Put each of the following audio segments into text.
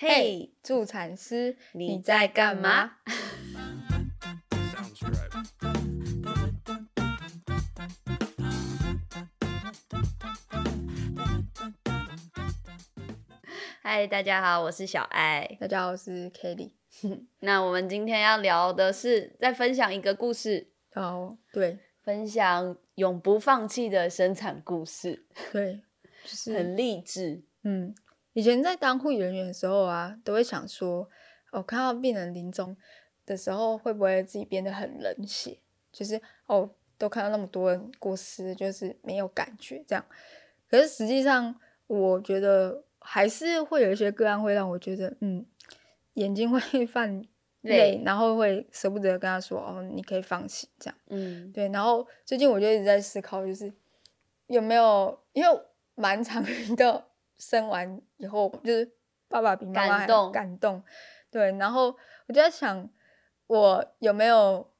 嘿，助产师，你在干嘛？嗨，大家好，我是小爱。大家好，我是 Kelly。那我们今天要聊的是，再分享一个故事。哦，对，分享永不放弃的生产故事。对，就是很励志。嗯，以前在当护理人员的时候啊，都会想说，哦，看到病人临终的时候，会不会自己变得很冷血？就是哦，都看到那么多人过世，就是没有感觉这样。可是实际上，我觉得还是会有一些个案会让我觉得，嗯，眼睛会 泛泪，然后会舍不得跟他说，哦，你可以放弃这样。嗯，对。然后最近我就一直在思考，就是有没有，因为蛮长的。生完以后，就是爸爸比妈妈还感动，对。然后我就在想，我有没有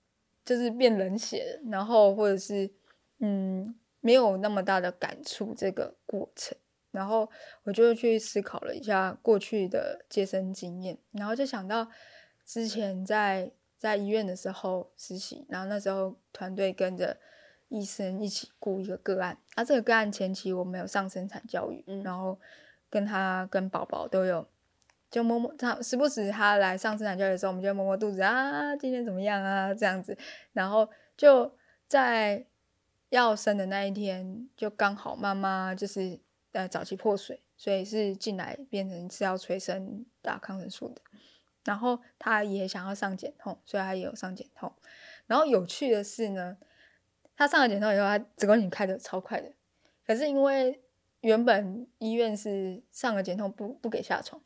就是变冷血，然后或者是嗯没有那么大的感触这个过程。然后我就去思考了一下过去的接生经验，然后就想到之前在在医院的时候实习，然后那时候团队跟着。医生一起雇一个个案，啊，这个个案前期我们有上生产教育，然后跟他跟宝宝都有，就摸摸他，时不时他来上生产教育的时候，我们就摸摸肚子啊，今天怎么样啊，这样子，然后就在要生的那一天，就刚好妈妈就是呃早期破水，所以是进来变成是要催生打抗生素的，然后他也想要上减痛，所以他也有上减痛，然后有趣的是呢。他上了检痛以后，他子宫颈开的超快的，可是因为原本医院是上了检痛不不给下床，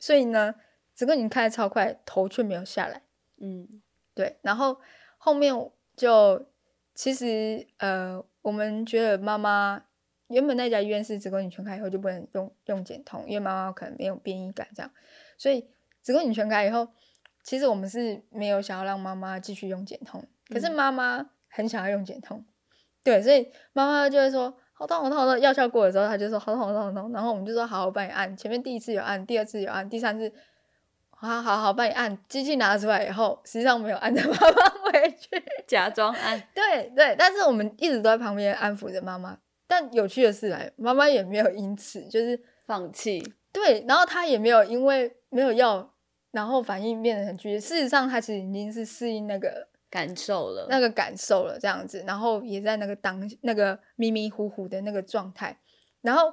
所以呢，子宫颈开的超快，头却没有下来。嗯，对。然后后面就其实呃，我们觉得妈妈原本那家医院是子宫颈全开以后就不能用用减痛，因为妈妈可能没有变异感这样，所以子宫颈全开以后，其实我们是没有想要让妈妈继续用减痛，可是妈妈。很想要用减痛，对，所以妈妈就会说好痛好痛好痛，药效过的时候，她就说好痛好痛好痛，然后我们就说好好帮你按，前面第一次有按，第二次有按，第三次好好好帮你按，机器拿出来以后，实际上没有按着妈妈 回去，假装按，对对，但是我们一直都在旁边安抚着妈妈，但有趣的是来，妈妈也没有因此就是放弃，对，然后她也没有因为没有药，然后反应变得很剧烈，事实上她其实已经是适应那个。感受了那个感受了，这样子，然后也在那个当那个迷迷糊糊的那个状态，然后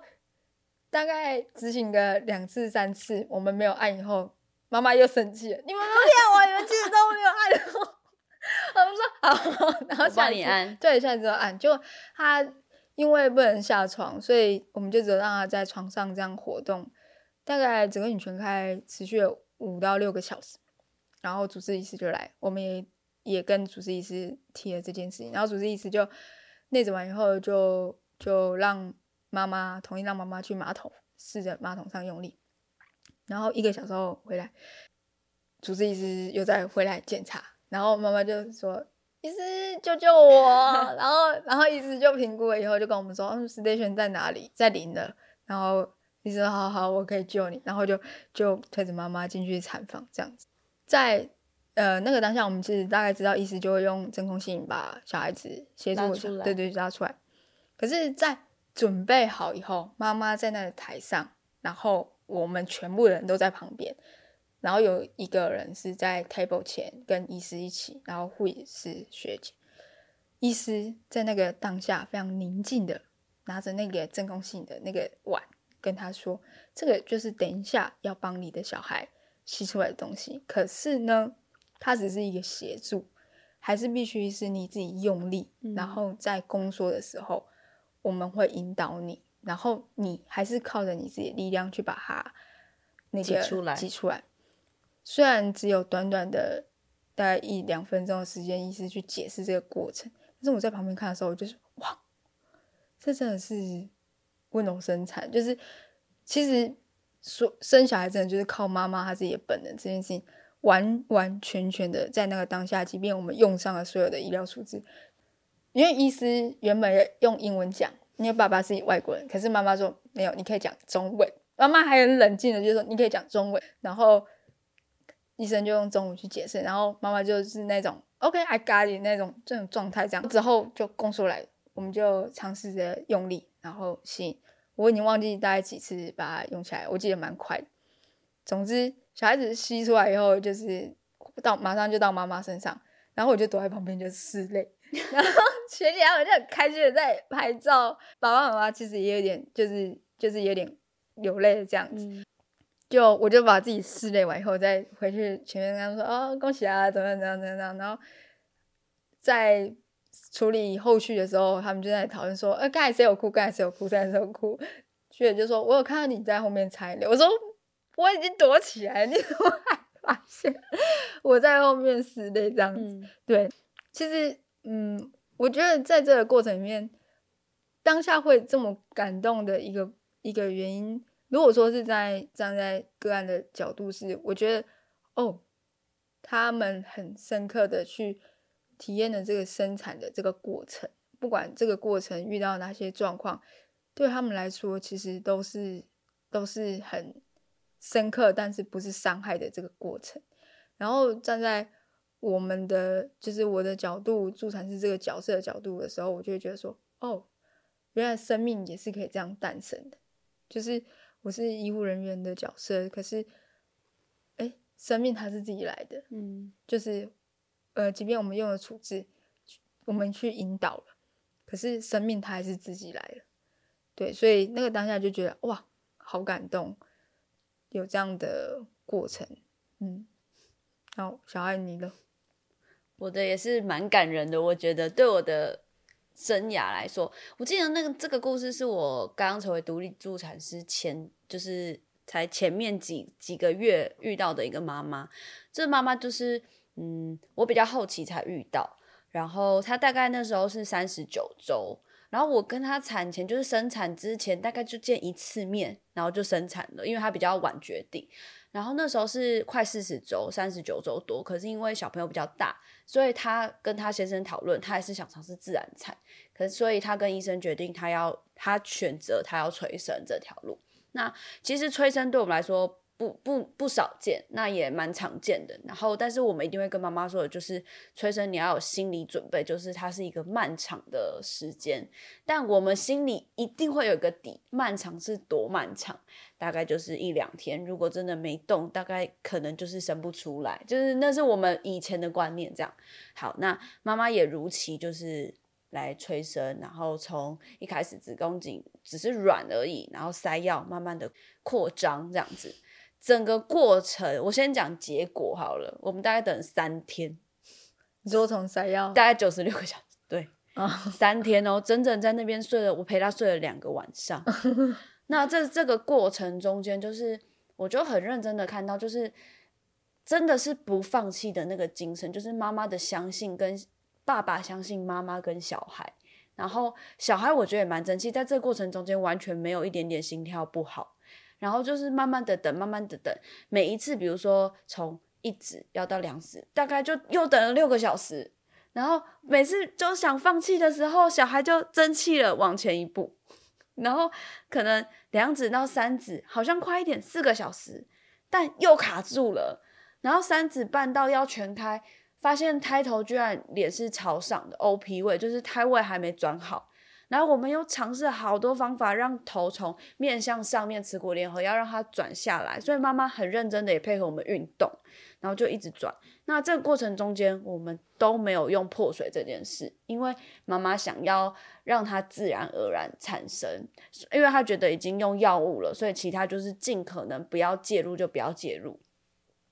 大概执行个两次三次，我们没有按以后，妈妈又生气了，你们都 骗我，你们其实都没有按。我们说好，然后下你按，对，下次就按。就他因为不能下床，所以我们就只让他在床上这样活动，大概整个女全开持续了五到六个小时，然后主治医师就来，我们也。也跟主治医师提了这件事情，然后主治医师就内诊完以后，就就让妈妈同意让妈妈去马桶试着马桶上用力，然后一个小时后回来，主治医师又再回来检查，然后妈妈就说：“医师救救我！”然后然后医师就评估了以后，就跟我们说：“嗯，station 在哪里？在零的。”然后医生：“好好，我可以救你。”然后就就推着妈妈进去产房这样子，在。呃，那个当下我们其实大概知道医师，就会用真空吸引把小孩子协助对对拉出来。可是，在准备好以后，妈妈在那个台上，然后我们全部人都在旁边，然后有一个人是在 table 前跟医师一起，然后护士学姐，医师在那个当下非常宁静的拿着那个真空吸引的那个碗，跟他说：“这个就是等一下要帮你的小孩吸出来的东西。”可是呢？它只是一个协助，还是必须是你自己用力，然后在宫缩的时候，我们会引导你，然后你还是靠着你自己的力量去把它那个挤出来。挤出来。虽然只有短短的大概一两分钟的时间，医师去解释这个过程，但是我在旁边看的时候，我就是哇，这真的是温柔生产，就是其实说生小孩真的就是靠妈妈她自己的本能这件事情。完完全全的在那个当下，即便我们用上了所有的医疗数字，因为医师原本用英文讲，因为爸爸是外国人，可是妈妈说没有，你可以讲中文，妈妈还很冷静的就说你可以讲中文，然后医生就用中文去解释，然后妈妈就是那种 OK I got it 那种这种状态，这样。之后就供出来，我们就尝试着用力，然后吸，我已经忘记大概几次把它用起来，我记得蛮快的。总之，小孩子吸出来以后，就是到马上就到妈妈身上，然后我就躲在旁边就拭泪。然后学姐他们就很开心的在拍照，爸爸妈妈其实也有点就是就是有点流泪的这样子，就我就把自己拭泪完以后再回去前面跟他们说哦恭喜啊怎么样怎样怎样，然后在处理后续的时候，他们就在讨论说，呃刚才谁有哭，刚才谁有哭，刚才谁有哭，学姐就说我有看到你在后面擦泪，我说我已经躲起来，你怎么还发现我在后面拭泪这样子？对，其实。嗯，我觉得在这个过程里面，当下会这么感动的一个一个原因，如果说是在站在个案的角度，是我觉得哦，他们很深刻的去体验了这个生产的这个过程，不管这个过程遇到哪些状况，对他们来说其实都是都是很深刻，但是不是伤害的这个过程，然后站在。我们的就是我的角度，助产士这个角色的角度的时候，我就会觉得说，哦，原来生命也是可以这样诞生的。就是我是医护人员的角色，可是，哎，生命它是自己来的，嗯，就是，呃，即便我们用了处置，我们去引导了，可是生命它还是自己来了，对，所以那个当下就觉得哇，好感动，有这样的过程，嗯，好，小爱你了。我的也是蛮感人的，我觉得对我的生涯来说，我记得那个这个故事是我刚刚成为独立助产师前，就是才前面几几个月遇到的一个妈妈。这妈妈就是，嗯，我比较后期才遇到，然后她大概那时候是三十九周，然后我跟他产前就是生产之前大概就见一次面，然后就生产了，因为他比较晚决定。然后那时候是快四十周，三十九周多，可是因为小朋友比较大，所以他跟他先生讨论，他还是想尝试自然产，可是所以他跟医生决定，他要他选择他要催生这条路。那其实催生对我们来说。不不不少见，那也蛮常见的。然后，但是我们一定会跟妈妈说的，就是催生你要有心理准备，就是它是一个漫长的时间。但我们心里一定会有一个底，漫长是多漫长？大概就是一两天。如果真的没动，大概可能就是生不出来。就是那是我们以前的观念，这样。好，那妈妈也如期就是来催生，然后从一开始子宫颈只是软而已，然后塞药，慢慢的扩张这样子。整个过程，我先讲结果好了。我们大概等三天，你说从塞药，大概九十六个小时，对，三天哦，整整在那边睡了，我陪他睡了两个晚上。那这这个过程中间，就是我就很认真的看到，就是真的是不放弃的那个精神，就是妈妈的相信跟爸爸相信妈妈跟小孩，然后小孩我觉得也蛮争气，在这个过程中间完全没有一点点心跳不好。然后就是慢慢的等，慢慢的等，每一次，比如说从一指要到两指，大概就又等了六个小时。然后每次就想放弃的时候，小孩就争气了，往前一步。然后可能两指到三指，好像快一点，四个小时，但又卡住了。然后三指半到要全开，发现胎头居然脸是朝上的，O P 位就是胎位还没转好。然后我们又尝试好多方法，让头从面向上面耻骨联合，要让它转下来。所以妈妈很认真的也配合我们运动，然后就一直转。那这个过程中间，我们都没有用破水这件事，因为妈妈想要让它自然而然产生，因为她觉得已经用药物了，所以其他就是尽可能不要介入就不要介入。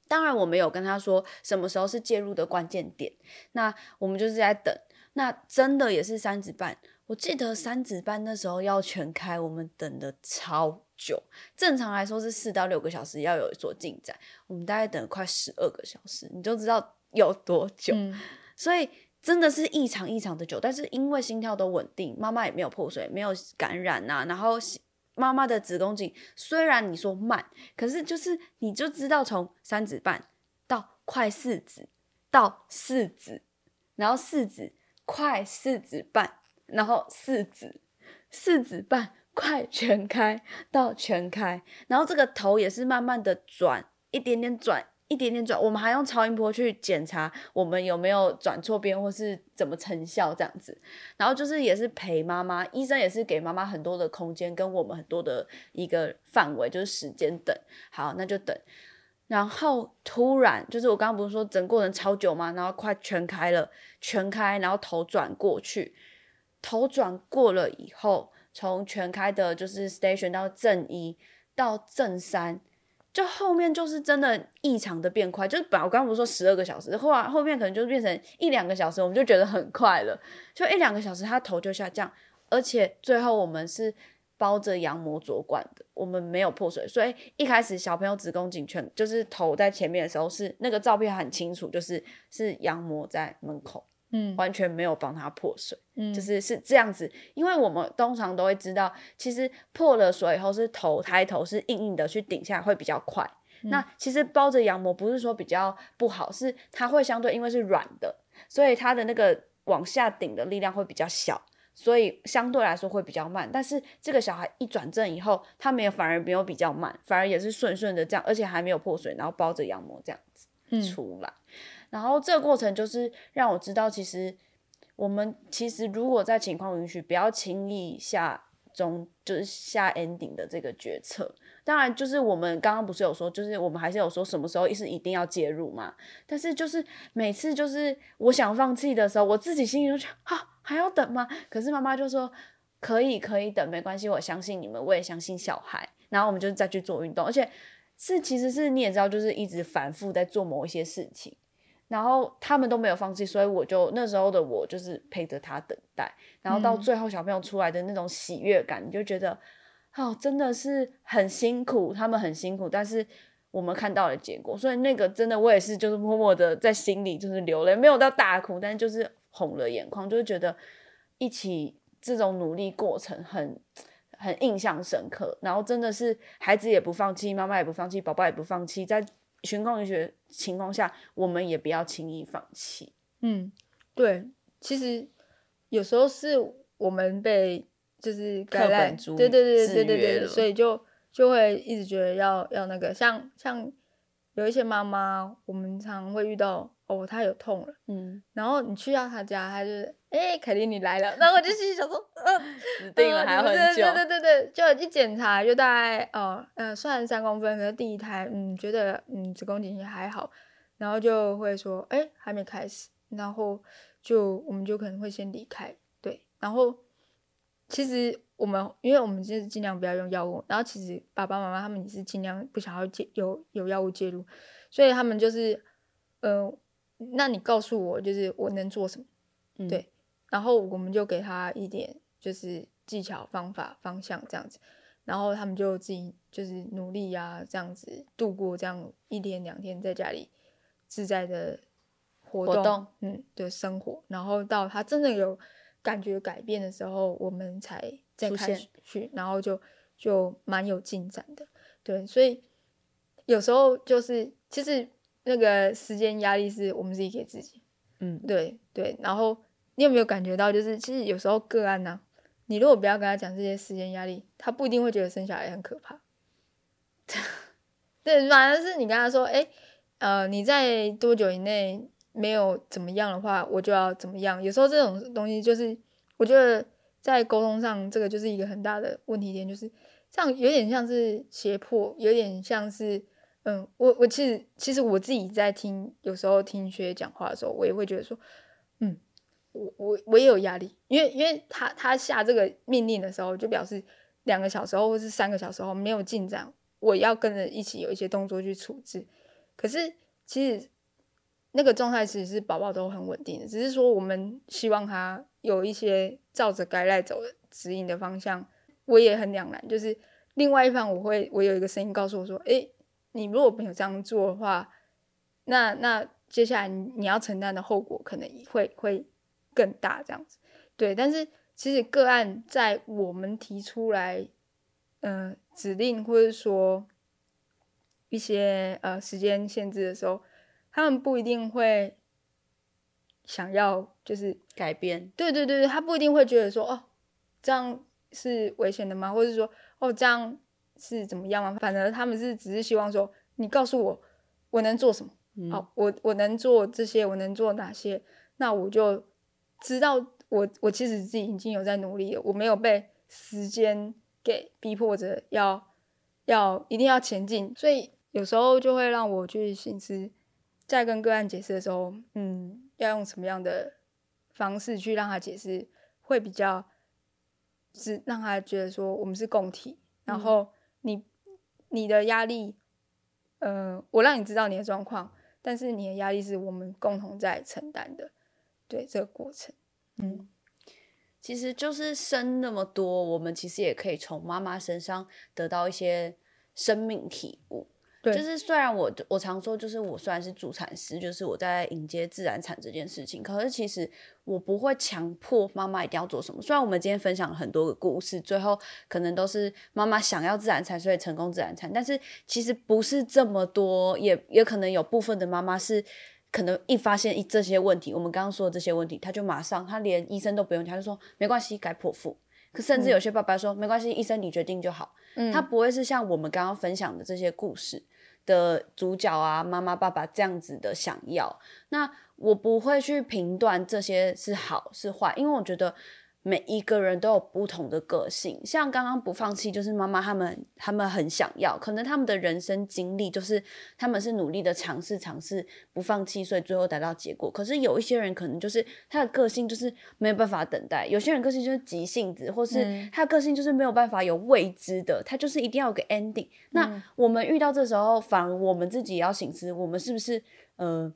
当然，我没有跟她说什么时候是介入的关键点。那我们就是在等。那真的也是三指半。我记得三指班那时候要全开，我们等的超久。正常来说是四到六个小时要有所进展，我们大概等了快十二个小时，你就知道有多久。所以真的是异常异常的久。但是因为心跳都稳定，妈妈也没有破水，没有感染呐。然后妈妈的子宫颈虽然你说慢，可是就是你就知道从三指半到快四指到四指，然后四指快四指半。然后四指，四指半快全开到全开，然后这个头也是慢慢的转，一点点转。一点点转，我们还用超音波去检查我们有没有转错边或是怎么成效这样子，然后就是也是陪妈妈，医生也是给妈妈很多的空间跟我们很多的一个范围，就是时间等，好那就等，然后突然就是我刚刚不是说整过程超久吗？然后快全开了，全开，然后头转过去，头转过了以后，从全开的就是 station 到正一到正三。就后面就是真的异常的变快，就是本来我刚刚不是说十二个小时，后来后面可能就变成一两个小时，我们就觉得很快了。就一两个小时，他头就下降，而且最后我们是包着羊膜着管的，我们没有破水。所以一开始小朋友子宫颈全就是头在前面的时候，是那个照片很清楚，就是是羊膜在门口。嗯，完全没有帮他破水，嗯，就是是这样子，因为我们通常都会知道，其实破了水以后是头抬头是硬硬的去顶下来会比较快。那其实包着羊膜不是说比较不好，是它会相对因为是软的，所以它的那个往下顶的力量会比较小，所以相对来说会比较慢。但是这个小孩一转正以后，他没有反而没有比较慢，反而也是顺顺的这样，而且还没有破水，然后包着羊膜这样子出来。然后这个过程就是让我知道，其实我们其实如果在情况允许，不要轻易下中就是下 ending 的这个决策。当然，就是我们刚刚不是有说，就是我们还是有说什么时候是一定要介入嘛。但是就是每次就是我想放弃的时候，我自己心里就觉得啊还要等吗？可是妈妈就说可以可以等，没关系，我相信你们，我也相信小孩。然后我们就再去做运动，而且是其实是你也知道，就是一直反复在做某一些事情。然后他们都没有放弃，所以我就那时候的我就是陪着他等待，然后到最后小朋友出来的那种喜悦感，你就觉得哦，真的是很辛苦，他们很辛苦，但是我们看到了结果，所以那个真的我也是就是默默的在心里就是流泪，没有到大哭，但是就是红了眼眶，就是觉得一起这种努力过程很很印象深刻，然后真的是孩子也不放弃，妈妈也不放弃，宝宝也不放弃，在。情况允许情况下，我们也不要轻易放弃。嗯，对，其实有时候是我们被就是课本对对对对对对，所以就就会一直觉得要要那个，像像有一些妈妈，我们常会遇到。哦，她有痛了，嗯，然后你去到她家，她就是，哎，凯琳你来了，然后我就心里想说，呃，死定了，还要很久，对对对对，就一检查就大概，哦，呃，虽然三公分，可是第一胎，嗯，觉得，嗯，子宫颈也还好，然后就会说，哎，还没开始，然后就我们就可能会先离开，对，然后其实我们，因为我们就是尽量不要用药物，然后其实爸爸妈妈他们也是尽量不想要介有有药物介入，所以他们就是，呃。那你告诉我，就是我能做什么？对，然后我们就给他一点，就是技巧、方法、方向这样子，然后他们就自己就是努力呀，这样子度过这样一天两天在家里自在的活动，嗯，对生活。然后到他真的有感觉改变的时候，我们才再开始去，然后就就蛮有进展的。对，所以有时候就是其实。那个时间压力是我们自己给自己，嗯，对对。然后你有没有感觉到，就是其实有时候个案呢，你如果不要跟他讲这些时间压力，他不一定会觉得生小孩很可怕。对，反而是你跟他说，哎，呃，你在多久以内没有怎么样的话，我就要怎么样。有时候这种东西就是，我觉得在沟通上，这个就是一个很大的问题点，就是这样有点像是胁迫，有点像是。嗯，我我其实其实我自己在听，有时候听学讲话的时候，我也会觉得说，嗯，我我我也有压力，因为因为他他下这个命令的时候，就表示两个小时后或是三个小时后没有进展，我要跟着一起有一些动作去处置。可是其实那个状态其实是宝宝都很稳定的，只是说我们希望他有一些照着该来走的指引的方向，我也很两难。就是另外一方，我会我有一个声音告诉我说，哎。你如果没有这样做的话，那那接下来你要承担的后果可能会会更大，这样子。对，但是其实个案在我们提出来，嗯，指令或者说一些呃时间限制的时候，他们不一定会想要就是改变。对对对对，他不一定会觉得说哦，这样是危险的吗？或者说哦这样是怎么样吗？反而他们是只是希望说你告诉我我能做什么，好，我我能做这些，我能做哪些，那我就知道我我其实自己已经有在努力了，我没有被时间给逼迫着要要一定要前进，所以有时候就会让我去心思，在跟个案解释的时候，嗯，要用什么样的方式去让他解释，会比较是让他觉得说我们是共体，然后你你的压力，呃，我让你知道你的状况，但是你的压力是我们共同在承担的，对这个过程，嗯。其实就是生那么多，我们其实也可以从妈妈身上得到一些生命体悟。对，就是虽然我我常说，就是我虽然是助产师，就是我在迎接自然产这件事情，可是其实我不会强迫妈妈一定要做什么。虽然我们今天分享了很多个故事，最后可能都是妈妈想要自然产，所以成功自然产，但是其实不是这么多，也也可能有部分的妈妈是。可能一发现一这些问题，我们刚刚说的这些问题，他就马上，他连医生都不用，他就说没关系，改剖腹。可甚至有些爸爸说没关系，医生你决定就好。嗯，他不会是像我们刚刚分享的这些故事的主角啊，妈妈爸爸这样子的想要。那我不会去评断这些是好是坏，因为我觉得。每一个人都有不同的个性，像刚刚不放弃，就是妈妈他们，他们很想要，可能他们的人生经历就是他们是努力的尝试尝试不放弃，所以最后达到结果。可是有一些人可能就是他的个性就是没有办法等待，有些人个性就是急性子，或是他的个性就是没有办法有未知的，他就是一定要有个 ending。那我们遇到这时候，反而我们自己也要醒思，我们是不是呃？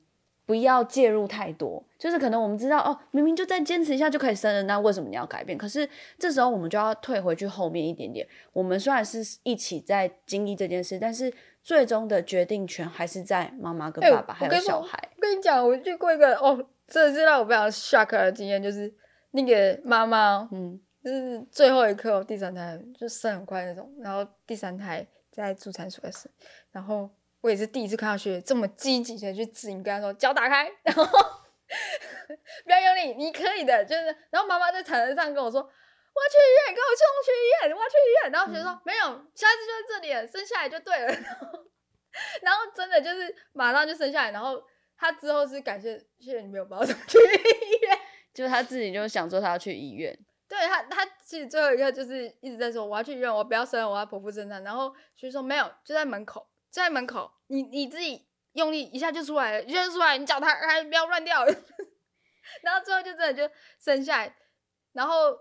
不要介入太多，就是可能我们知道哦，明明就再坚持一下就可以生了，那为什么你要改变？可是这时候我们就要退回去后面一点点。我们虽然是一起在经历这件事，但是最终的决定权还是在妈妈跟爸爸还有小孩。我跟你讲，我去过一个哦，真的是让我非常 shock 的经验，就是那个妈妈，嗯，就是最后一刻第三胎就生很快那种，然后第三胎在助产所生，然后。我也是第一次看到学姐这么积极的去指引，跟他说脚打开，然后 不要用力，你可以的，就是。然后妈妈在产台上跟我说：“我要去医院，跟我冲去医院，我要去医院。”然后学姐说：“没有，下次就在这里，生下来就对了。”然后真的就是马上就生下来，然后他之后是感谢谢谢你没有把我送去医院，就是他自己就想说他要去医院。对他，他其实最后一个就是一直在说我要去医院，我不要生，我要剖腹生产。然后学生说没有，就在门口。在门口，你你自己用力一下就出来了，一下就出来，你脚踏还不要乱掉，然后最后就真的就生下来，然后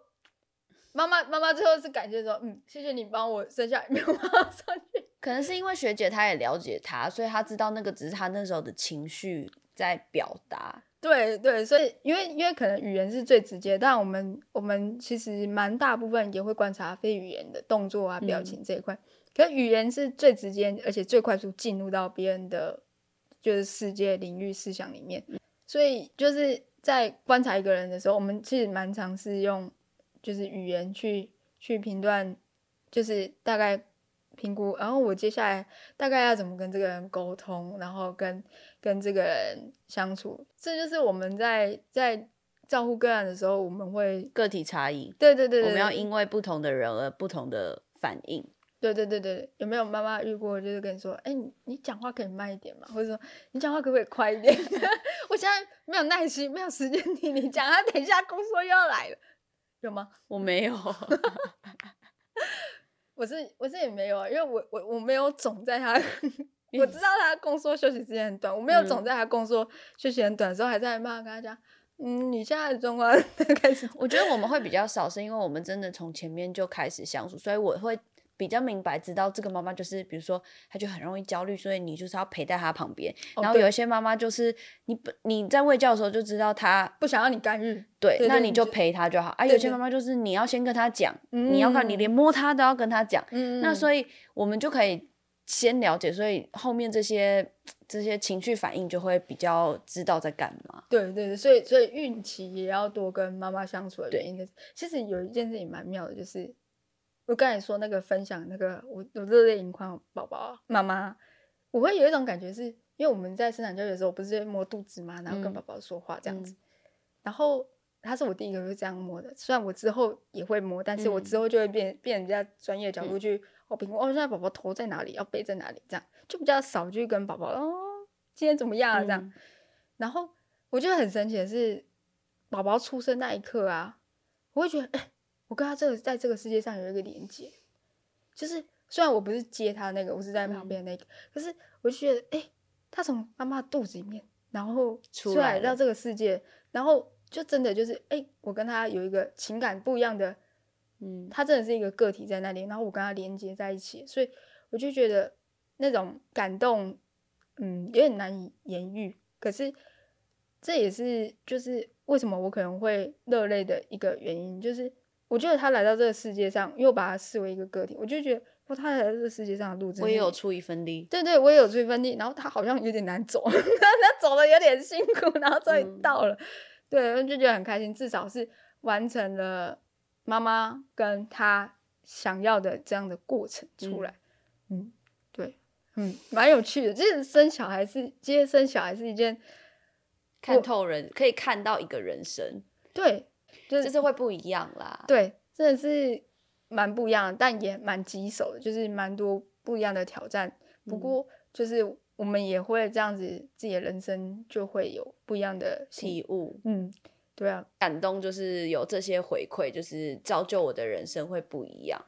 妈妈妈妈最后是感谢说，嗯，谢谢你帮我生下来，没有马上去。可能是因为学姐她也了解他，所以她知道那个只是她那时候的情绪在表达。对对，所以因为因为可能语言是最直接，但我们我们其实蛮大部分也会观察非语言的动作啊、表情这一块。可语言是最直接，而且最快速进入到别人的就是世界领域思想里面，所以就是在观察一个人的时候，我们其实蛮尝试用就是语言去去评断，就是大概评估，然后我接下来大概要怎么跟这个人沟通，然后跟跟这个人相处，这就是我们在在照顾个案的时候，我们会个体差异，对对对，我们要因为不同的人而不同的反应。对对对对，有没有妈妈遇过，就是跟你说，哎，你你讲话可以慢一点嘛，或者说你讲话可不可以快一点？我现在没有耐心，没有时间听你讲，他等一下工作又要来了，有吗？我没有，我是我是也没有啊，因为我我我没有总在他，我知道他工作休息时间很短，我没有总在他工作休息很短的时候还在妈妈跟他讲，嗯，你现在的状况开始，我觉得我们会比较少，是因为我们真的从前面就开始相处，所以我会。比较明白，知道这个妈妈就是，比如说，她就很容易焦虑，所以你就是要陪在她旁边。然后有一些妈妈就是，你你在喂教的时候就知道她不想要你干预，对，那你就陪她就好。啊，有些妈妈就是你要先跟她讲，你要看，你连摸她都要跟她讲。那所以我们就可以先了解，所以后面这些这些情绪反应就会比较知道在干嘛。对对对，所以所以孕期也要多跟妈妈相处的原因，其实有一件事情蛮妙的，就是。我刚才说那个分享那个我我热泪盈眶宝宝妈妈，我会有一种感觉，是因为我们在生产教育的时候，不是摸肚子嘛，然后跟宝宝说话这样子，然后他是我第一个会这样摸的。虽然我之后也会摸，但是我之后就会变变人家专业的角度去哦评估哦，现在宝宝头在哪里，要背在哪里，这样就比较少去跟宝宝哦今天怎么样啊这样。然后我觉得很神奇的是，宝宝出生那一刻啊，我会觉得哎，我跟他这个在这个世界上有一个连接，就是虽然我不是接他那个，我是在旁边那个，可是我就觉得哎，他从妈妈肚子里面。然后出来到这个世界，然后就真的就是，哎，我跟他有一个情感不一样的，嗯，他真的是一个个体在那里，然后我跟他连接在一起，所以我就觉得那种感动，嗯，有点难以言喻。可是这也是就是为什么我可能会热泪的一个原因，就是我觉得他来到这个世界上，又把他视为一个个体，我就觉得。他来这个世界上的路，我也有出一份力。对对，我也有出一份力。然后他好像有点难走，他走的有点辛苦，然后终于到了，对，就觉得很开心，至少是完成了妈妈跟他想要的这样的过程出来。嗯，对，嗯，蛮有趣的。就是生小孩是，其实生小孩是一件看透人，可以看到一个人生。对，就是会不一样啦。对，真的是。蛮不一样，但也蛮棘手的，就是蛮多不一样的挑战。不过，就是我们也会这样子，自己的人生就会有不一样的体悟。嗯，对啊，感动就是有这些回馈，就是造就我的人生会不一样。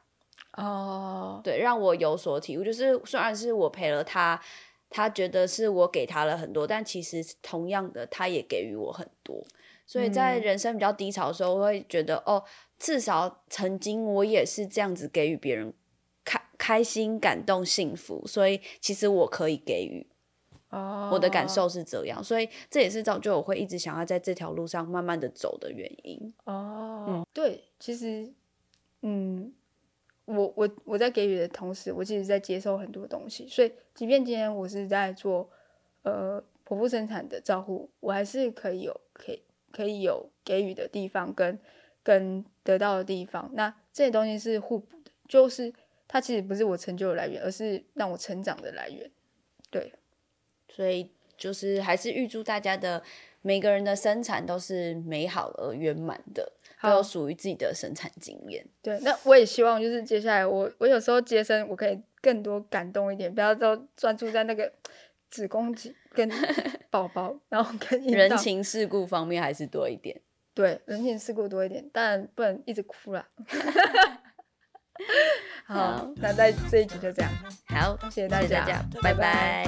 哦，对，让我有所体悟。就是虽然是我陪了他，他觉得是我给他了很多，但其实同样的，他也给予我很多。所以在人生比较低潮的时候，我会觉得哦。至少曾经我也是这样子给予别人开开心、感动、幸福，所以其实我可以给予。哦，我的感受是这样，所以这也是造就我会一直想要在这条路上慢慢的走的原因。哦，嗯，对，其实，嗯，我我我在给予的同时，我其实在接受很多东西，所以即便今天我是在做呃剖腹生产的照护，我还是可以有可以可以有给予的地方跟。跟得到的地方，那这些东西是互补的，就是它其实不是我成就的来源，而是让我成长的来源。对，所以就是还是预祝大家的每个人的生产都是美好而圆满的，都有属于自己的生产经验。对，那我也希望就是接下来我我有时候接生，我可以更多感动一点，不要都专注在那个子宫颈跟 宝宝，然后跟人情世故方面还是多一点。对，人情世故多一点，但不能一直哭了。好，那在这一集就这样。好，谢谢大家，拜拜。